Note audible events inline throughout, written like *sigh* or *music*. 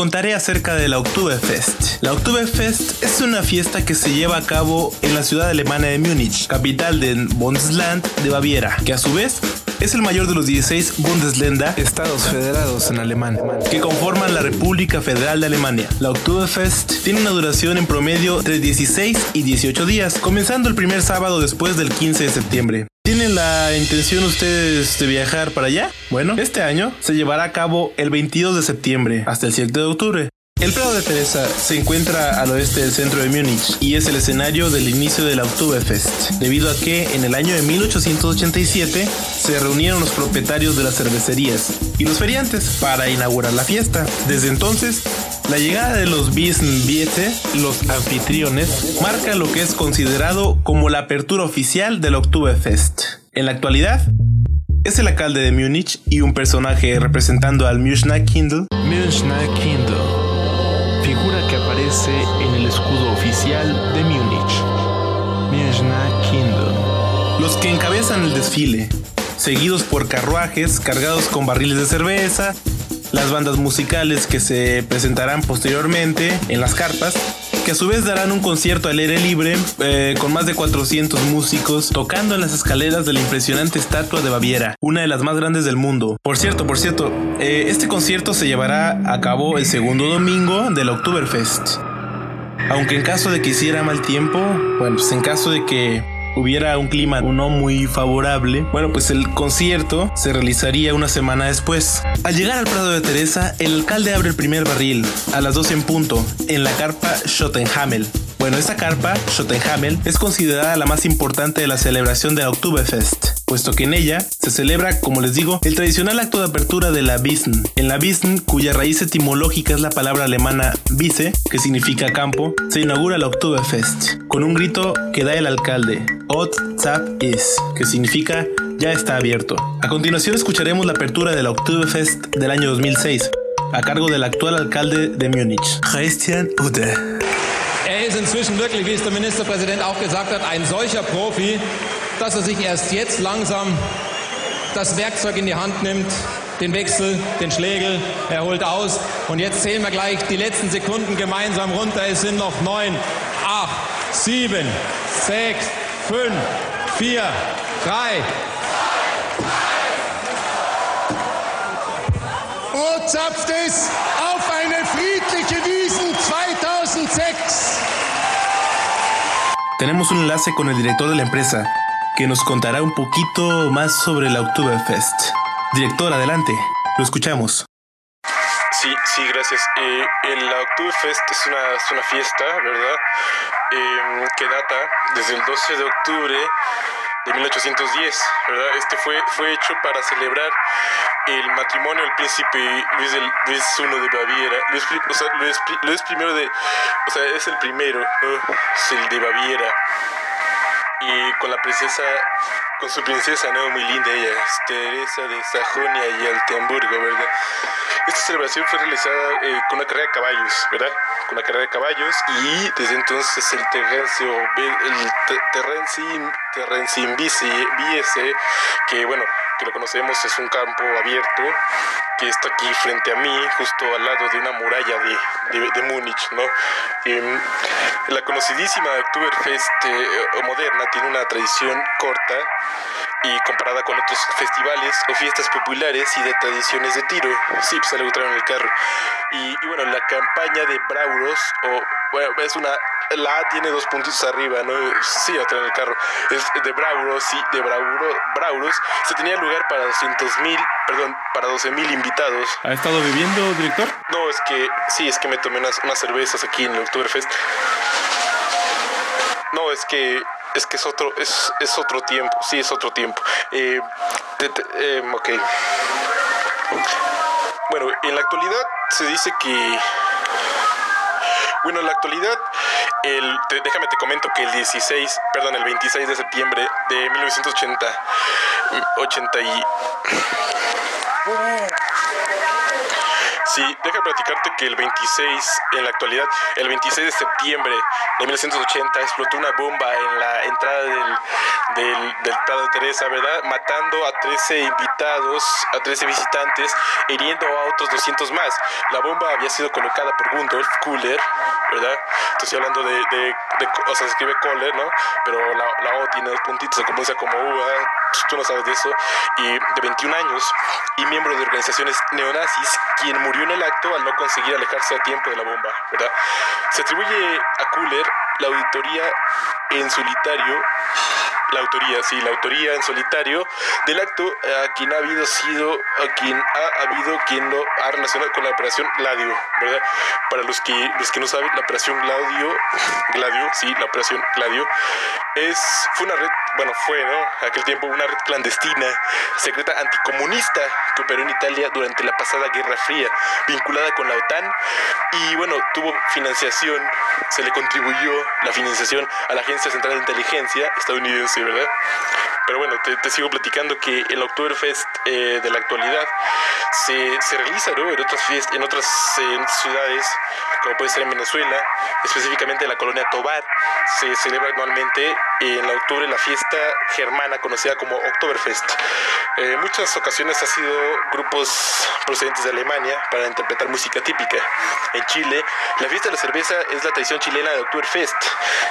contaré acerca de la Oktoberfest. La Oktoberfest es una fiesta que se lleva a cabo en la ciudad alemana de Múnich, capital del Bundesland de Baviera, que a su vez es el mayor de los 16 Bundesländer, estados federados en alemán, que conforman la República Federal de Alemania. La Oktoberfest tiene una duración en promedio entre 16 y 18 días, comenzando el primer sábado después del 15 de septiembre. ¿Tienen la intención ustedes de viajar para allá? Bueno, este año se llevará a cabo el 22 de septiembre hasta el 7 de octubre. El Prado de Teresa se encuentra al oeste del centro de Múnich y es el escenario del inicio del Oktoberfest, debido a que en el año de 1887 se reunieron los propietarios de las cervecerías y los feriantes para inaugurar la fiesta. Desde entonces, la llegada de los Biete, los anfitriones, marca lo que es considerado como la apertura oficial del Oktoberfest. En la actualidad, es el alcalde de Múnich y un personaje representando al Münchner. Münchner Kindle figura que aparece en el escudo oficial de Múnich. Los que encabezan el desfile, seguidos por carruajes cargados con barriles de cerveza, las bandas musicales que se presentarán posteriormente en las carpas, que a su vez darán un concierto al aire libre eh, con más de 400 músicos tocando en las escaleras de la impresionante estatua de Baviera, una de las más grandes del mundo. Por cierto, por cierto, eh, este concierto se llevará a cabo el segundo domingo del Oktoberfest. Aunque en caso de que hiciera mal tiempo, bueno, pues en caso de que hubiera un clima no muy favorable, bueno, pues el concierto se realizaría una semana después. Al llegar al Prado de Teresa, el alcalde abre el primer barril a las 12 en punto en la carpa Schottenhamel. Bueno, esta carpa, Schottenhamel, es considerada la más importante de la celebración de Oktoberfest puesto que en ella se celebra, como les digo, el tradicional acto de apertura de la Wiesn. En la Wiesn, cuya raíz etimológica es la palabra alemana Wiese, que significa campo, se inaugura la Oktoberfest, con un grito que da el alcalde, Ot Zap Is, que significa ya está abierto. A continuación escucharemos la apertura de la Oktoberfest del año 2006, a cargo del actual alcalde de Múnich, Christian Ude. Er ist inzwischen wirklich, wie es der Ministerpräsident auch gesagt hat, ein solcher Profi, dass er sich erst jetzt langsam das Werkzeug in die Hand nimmt, den Wechsel, den Schlägel, er holt aus und jetzt zählen wir gleich die letzten Sekunden gemeinsam runter. Es sind noch neun, acht, sieben, sechs, fünf, vier, drei. Oh, zapft es auf eine friedliche Wiesen 2006. Tenemos un enlace con el director de la empresa, que nos contará un poquito más sobre la Oktoberfest. Director, adelante, lo escuchamos. Sí, sí, gracias. Eh, la Oktoberfest es una, es una fiesta, ¿verdad? Eh, que data desde el 12 de octubre de 1810, ¿verdad? Este fue, fue hecho para celebrar el matrimonio del príncipe Luis, del, Luis I de Baviera. Luis, o sea, Luis, primero de, o sea, es el primero, ¿no? Es el de Baviera y con la princesa, con su princesa, ¿no? Muy linda ella, Teresa de Sajonia y Altenburgo, ¿verdad? Esta celebración fue realizada eh, con una carrera de caballos, ¿verdad? Con una carrera de caballos y desde entonces el Terrencio, el Terrenci, Terrenci Viese, que bueno, que lo conocemos es un campo abierto que está aquí frente a mí, justo al lado de una muralla de, de, Múnich, ¿no? Em, la conocidísima Oktoberfest eh, moderna tiene una tradición corta y comparada con otros festivales o fiestas populares y de tradiciones de tiro. Sí, pues algo en el carro. Y, y, bueno, la campaña de Brauros o bueno, es una la A tiene dos puntitos arriba, ¿no? Sí, otra en el carro. Es de Brauros, sí, de Brauro, Brauros. Se tenía lugar para 200 mil, perdón, para 12 mil invitados. ¿Ha estado viviendo, director? No, es que, sí, es que me tomé unas, unas cervezas aquí en el Oktoberfest. No, es que es que es otro, es, es otro tiempo, sí, es otro tiempo. Eh, eh, ok. Bueno, en la actualidad se dice que bueno, en la actualidad, el, déjame te comento que el 16, perdón, el 26 de septiembre de 1980, 80 y... Sí, déjame platicarte que el 26, en la actualidad, el 26 de septiembre de 1980 explotó una bomba en la entrada del, del, del Prado de Teresa, ¿verdad? Matando a 13 invitados, a 13 visitantes, hiriendo a otros 200 más. La bomba había sido colocada por Gundolf Kuller, ¿verdad? Estoy hablando de, de, o sea, se escribe Kohler, ¿no? Pero la, O tiene dos puntitos, se pronuncia como U, tú no sabes de eso, y de 21 años, y miembro de organizaciones neonazis, quien murió en el acto al no conseguir alejarse a tiempo de la bomba, ¿verdad? Se atribuye a Kuller la auditoría en solitario la autoría, sí, la autoría en solitario del acto a quien ha habido sido, a quien ha habido quien lo ha relacionado con la operación Gladio, ¿verdad? Para los que los que no saben, la operación Gladio, Gladio, sí, la operación Gladio es fue una red, bueno, fue, ¿no? Aquel tiempo una red clandestina, secreta anticomunista que operó en Italia durante la pasada Guerra Fría, vinculada con la OTAN y bueno, tuvo financiación, se le contribuyó la financiación a la Agencia Central de Inteligencia estadounidense ¿verdad? Pero bueno, te, sigo platicando que el Oktoberfest eh, de la actualidad se, se realiza ¿no? en otras, fiestas, en otras ciudades, como puede ser en Venezuela, específicamente en la colonia Tobar, se celebra anualmente en octubre la fiesta germana conocida como Oktoberfest. En muchas ocasiones ha sido grupos procedentes de Alemania para interpretar música típica. En Chile, la fiesta de la cerveza es la tradición chilena de Oktoberfest.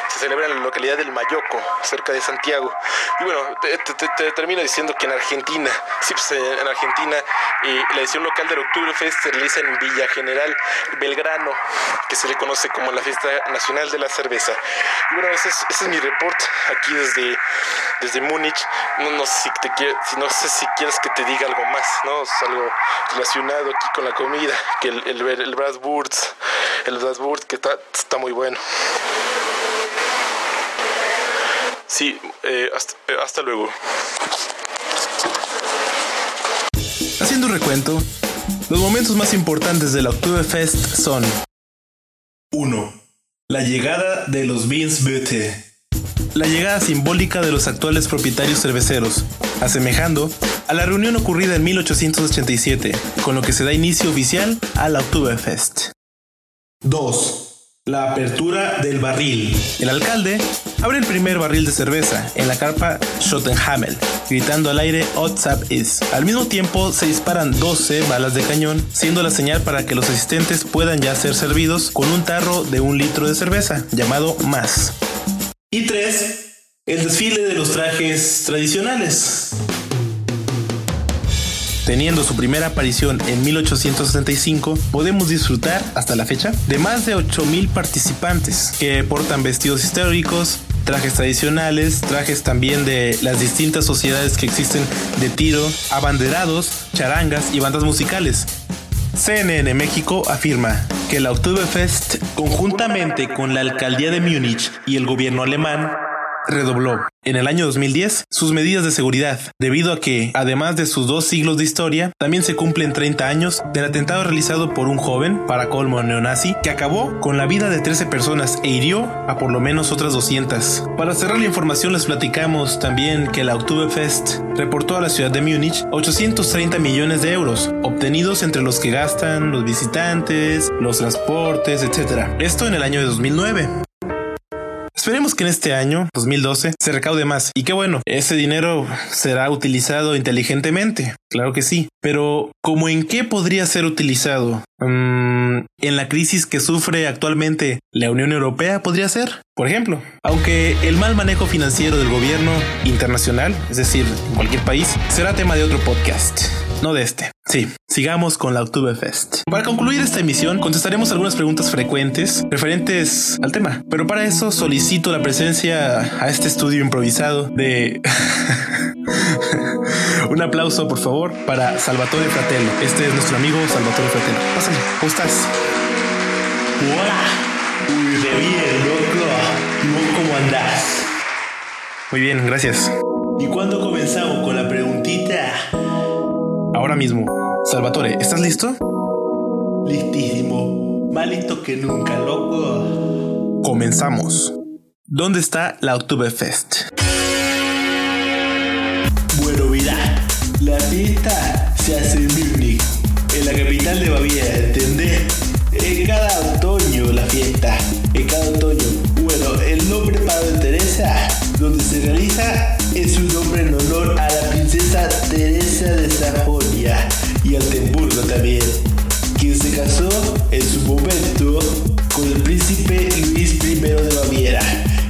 Se celebra en la localidad del Mayoco, cerca de Santiago. Y bueno, te, termino diciendo que en Argentina, *laughs* sí, pues en Argentina, eh, la edición local del Oktoberfest se realiza en Villa General Belgrano, que se le conoce como la fiesta nacional de la cerveza. Y bueno, ese es, ese es mi reporte aquí desde, desde Múnich. No, no, sé si te no sé si quieres que te diga algo más, ¿no? Es algo relacionado aquí con la comida, que el, el, el Bratwurst, el Bratwurst que está, está muy bueno. Sí, eh, hasta, eh, hasta luego. Haciendo un recuento, los momentos más importantes del Oktoberfest son 1. La llegada de los Beansbütte la llegada simbólica de los actuales propietarios cerveceros, asemejando a la reunión ocurrida en 1887, con lo que se da inicio oficial al Oktoberfest. 2. La apertura del barril. El alcalde abre el primer barril de cerveza en la carpa Schottenhamel, gritando al aire WhatsApp is. Al mismo tiempo se disparan 12 balas de cañón, siendo la señal para que los asistentes puedan ya ser servidos con un tarro de un litro de cerveza, llamado más. Y tres, el desfile de los trajes tradicionales. Teniendo su primera aparición en 1865, podemos disfrutar, hasta la fecha, de más de 8.000 participantes que portan vestidos históricos, trajes tradicionales, trajes también de las distintas sociedades que existen de tiro, abanderados, charangas y bandas musicales, CNN México afirma que la Oktoberfest, conjuntamente con la alcaldía de Múnich y el gobierno alemán, redobló en el año 2010 sus medidas de seguridad, debido a que, además de sus dos siglos de historia, también se cumplen 30 años del atentado realizado por un joven, para colmo neonazi, que acabó con la vida de 13 personas e hirió a por lo menos otras 200. Para cerrar la información les platicamos también que la Oktoberfest reportó a la ciudad de Múnich 830 millones de euros, obtenidos entre los que gastan los visitantes, los transportes, etc. Esto en el año de 2009. Esperemos que en este año, 2012, se recaude más. Y qué bueno, ese dinero será utilizado inteligentemente. Claro que sí. Pero, ¿cómo en qué podría ser utilizado? Mm, en la crisis que sufre actualmente la Unión Europea podría ser, por ejemplo. Aunque el mal manejo financiero del gobierno internacional, es decir, cualquier país, será tema de otro podcast. No de este. Sí, sigamos con la Oktoberfest. Para concluir esta emisión, contestaremos algunas preguntas frecuentes referentes al tema, pero para eso solicito la presencia a este estudio improvisado de... *laughs* Un aplauso, por favor, para Salvatore Fratello. Este es nuestro amigo Salvatore Fratello. Pásale, ¿cómo estás? Hola. Uy, de bien, loco. ¿Y vos cómo andás? Muy bien, gracias. ¿Y cuándo comenzamos con la? Ahora mismo. Salvatore, ¿estás listo? Listísimo. Más listo que nunca, loco. Comenzamos. ¿Dónde está la Oktoberfest? Bueno, mirá, la fiesta se hace en Múnich, en la capital de Baviera, ¿entendés? En cada otoño la fiesta, en cada otoño. Bueno, el nombre Padre Teresa, donde se realiza, es un nombre en honor a la princesa Teresa de Sajonia y Altenburgo también, quien se casó en su momento con el príncipe Luis I de Baviera.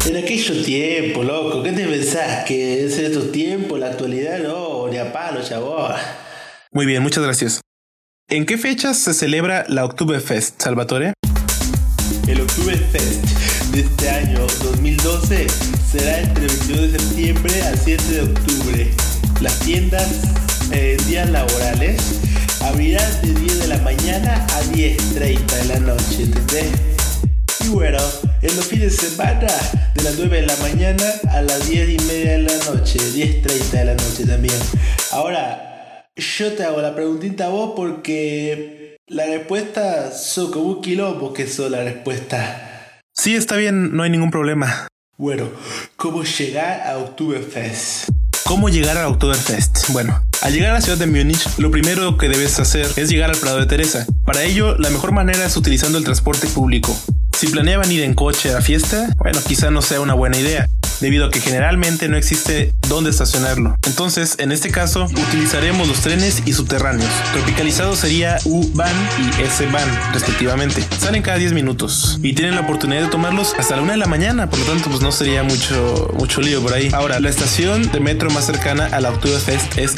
En aquellos tiempos, loco, ¿qué te pensás? ¿Que es en estos tiempos, la actualidad? No, ni a palo, chabón. Muy bien, muchas gracias. ¿En qué fechas se celebra la Oktoberfest, Salvatore? El Oktoberfest de este año 2012 será entre el 22 de septiembre al 7 de octubre. Las tiendas en días laborales abrirán de 10 de la mañana a 10.30 de la noche, ¿entendés? Y bueno, en los fines de semana, de las 9 de la mañana a las 10 y media de la noche, 10.30 de la noche también. Ahora, yo te hago la preguntita a vos porque la respuesta un quilombo que son la respuesta. Sí, está bien, no hay ningún problema. Bueno, ¿cómo llegar a Oktoberfest? ¿Cómo llegar a Oktoberfest? Bueno, al llegar a la ciudad de Múnich, lo primero que debes hacer es llegar al Prado de Teresa. Para ello, la mejor manera es utilizando el transporte público. Si planeaban ir en coche a la fiesta, bueno, quizá no sea una buena idea, debido a que generalmente no existe dónde estacionarlo. Entonces, en este caso, utilizaremos los trenes y subterráneos. Tropicalizado sería U-Bahn y S-Bahn, respectivamente. Salen cada 10 minutos y tienen la oportunidad de tomarlos hasta la 1 de la mañana, por lo tanto, pues no sería mucho, mucho lío por ahí. Ahora, la estación de metro más cercana a la Oktoberfest es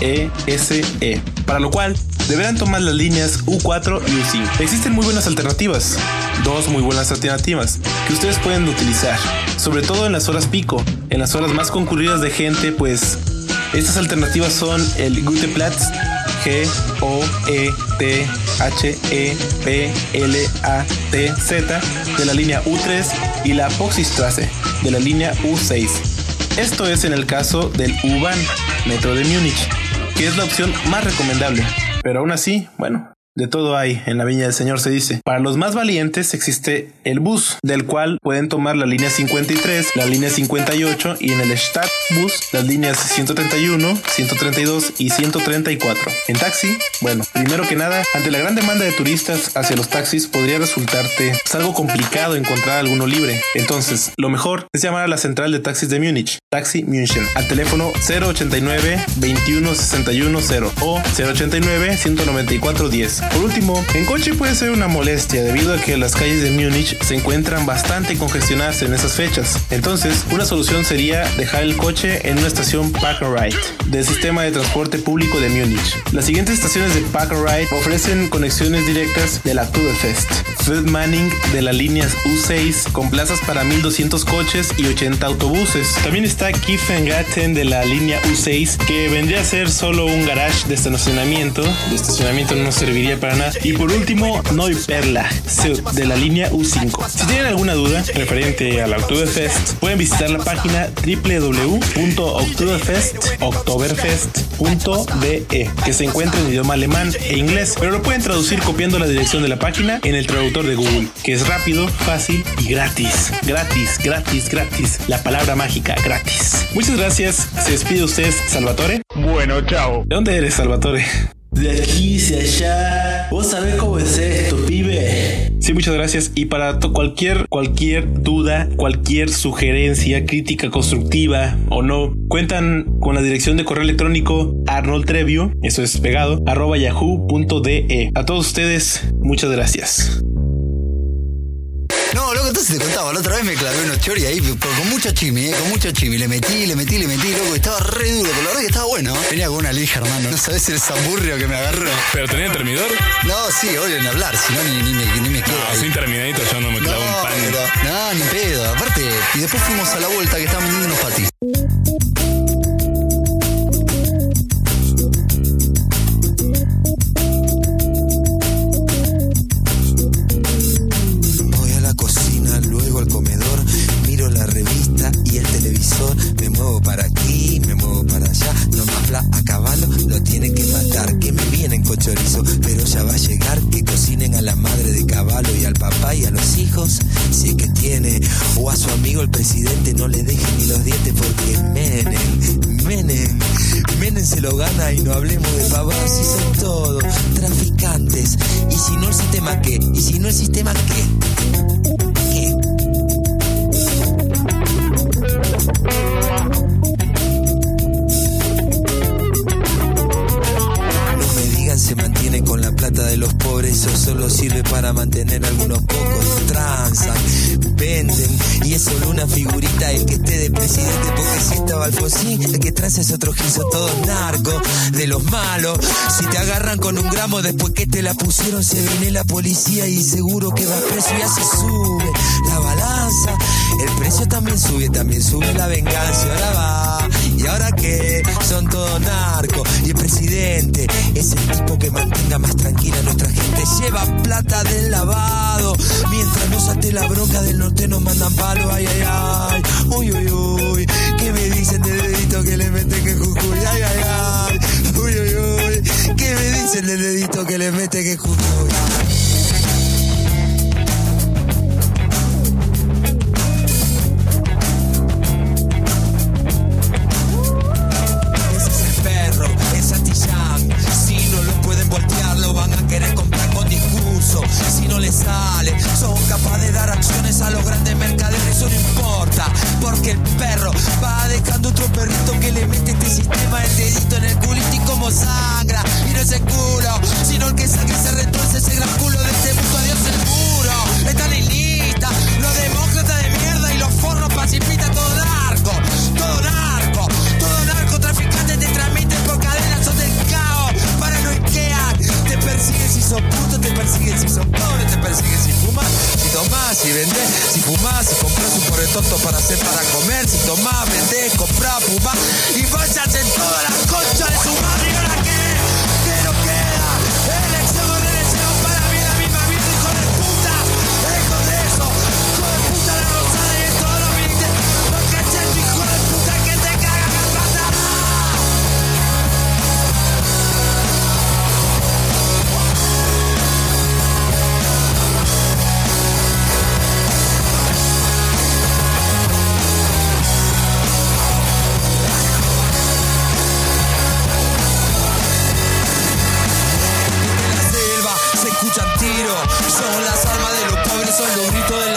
Theresienwiese. T-H-E-R-E-N-S-I-E-N-W-I-E-S-E. Para lo cual, deberán tomar las líneas U4 y U5. Existen muy buenas alternativas, dos muy buenas alternativas que ustedes pueden utilizar, sobre todo en las horas pico, en las horas más concurridas de gente, pues estas alternativas son el Guteplatz, G O E T H E P L A T Z de la línea U3 y la Poxystrasse de la línea U6. Esto es en el caso del U-Bahn, metro de Múnich, que es la opción más recomendable. Pero aún así, bueno, de todo hay en la viña del Señor, se dice. Para los más valientes existe el bus, del cual pueden tomar la línea 53, la línea 58 y en el Stadtbus las líneas 131, 132 y 134. En taxi, bueno, primero que nada, ante la gran demanda de turistas hacia los taxis podría resultarte pues, algo complicado encontrar alguno libre. Entonces, lo mejor es llamar a la central de taxis de Múnich, Taxi München, al teléfono 089 21 61 0 o 089 194 10. Por último, en coche puede ser una molestia debido a que las calles de Múnich se encuentran bastante congestionadas en esas fechas. Entonces, una solución sería dejar el coche en una estación Park Ride del sistema de transporte público de Múnich. Las siguientes estaciones de Park Ride ofrecen conexiones directas de la Oktoberfest. Fred Manning de las líneas U6 con plazas para 1200 coches y 80 autobuses. También está Kiefengaten de la línea U6 que vendría a ser solo un garage de estacionamiento. De estacionamiento no serviría para nada. Y por último, Neuperla de la línea U5. Si tienen alguna duda referente a la Oktoberfest, pueden visitar la página www.oktoberfest.de que se encuentra en idioma alemán e inglés, pero lo pueden traducir copiando la dirección de la página en el traductor de Google, que es rápido, fácil y gratis. Gratis, gratis, gratis. La palabra mágica, gratis. Muchas gracias. Se despide usted, Salvatore. Bueno, chao. ¿De dónde eres, Salvatore? De aquí hacia allá. ¿Vos sabés cómo es esto, pibe? Sí, muchas gracias. Y para cualquier, cualquier duda, cualquier sugerencia, crítica constructiva o no, cuentan con la dirección de correo electrónico Arnold Trevio, eso es pegado, arroba yahoo.de. A todos ustedes, muchas gracias. Te contaba, la otra vez me clavé unos chori ahí con mucho chimi, eh, con mucho chimi. Le metí, le metí, le metí, loco, estaba re duro, pero la verdad que estaba bueno. Venía con una lija, hermano. No sabes el zamburrio que me agarró. ¿Pero tenía termidor? No, sí, obvio, en hablar, si no, ni, ni, me, ni me quedo. No, ahí. sin terminadito yo no me clavo un pan. pero- no, ni pedo. Aparte, y después fuimos a la vuelta que estaban vendiendo unos patis. Solo sirve para mantener algunos pocos. Transan, venden, y es solo una figurita el que esté de presidente, porque si estaba Alfonsín, el que transa es otro giso, todos narcos, de los malos. Si te agarran con un gramo después que te la pusieron, se viene la policía y seguro que va preso y así sube la balanza. El precio también sube, también sube la venganza. Ahora va, y ahora que son todos narcos. Y el presidente es el tipo que mantenga más tranquila nuestra gente. Lleva plata del lavado. Mientras nos ate la bronca del norte nos mandan palo. Ay, ay, ay. Uy, uy, uy. ¿Qué me dicen del dedito que le meten que Jujuy? Ay, ay, ay. Uy, uy, uy. ¿Qué me dicen del dedito que le meten que Jujuy? A los grandes mercaderes. Eso no importa, porque el perro va dejando otro perrito que le mete este sistema el dedito en el culito y como sangra. Y no es el culo, sino el que sangre se retuerce ese gran culo de este mundo. Adiós el muro, están en lista. Los demócratas de mierda y los forros pacifistas, todo narco, todo narco, todo narcotraficantes te transmiten por cadenas, son del caos, paranoiquean, te persiguen si sos puto, te persiguen si sos pobre, te persiguen si fumas, tomás, vendés, si fumás, si compras un pobre tonto para hacer para comer, si tomás, vendés, comprás, fumás, y las armas de los pobres, son los gritos de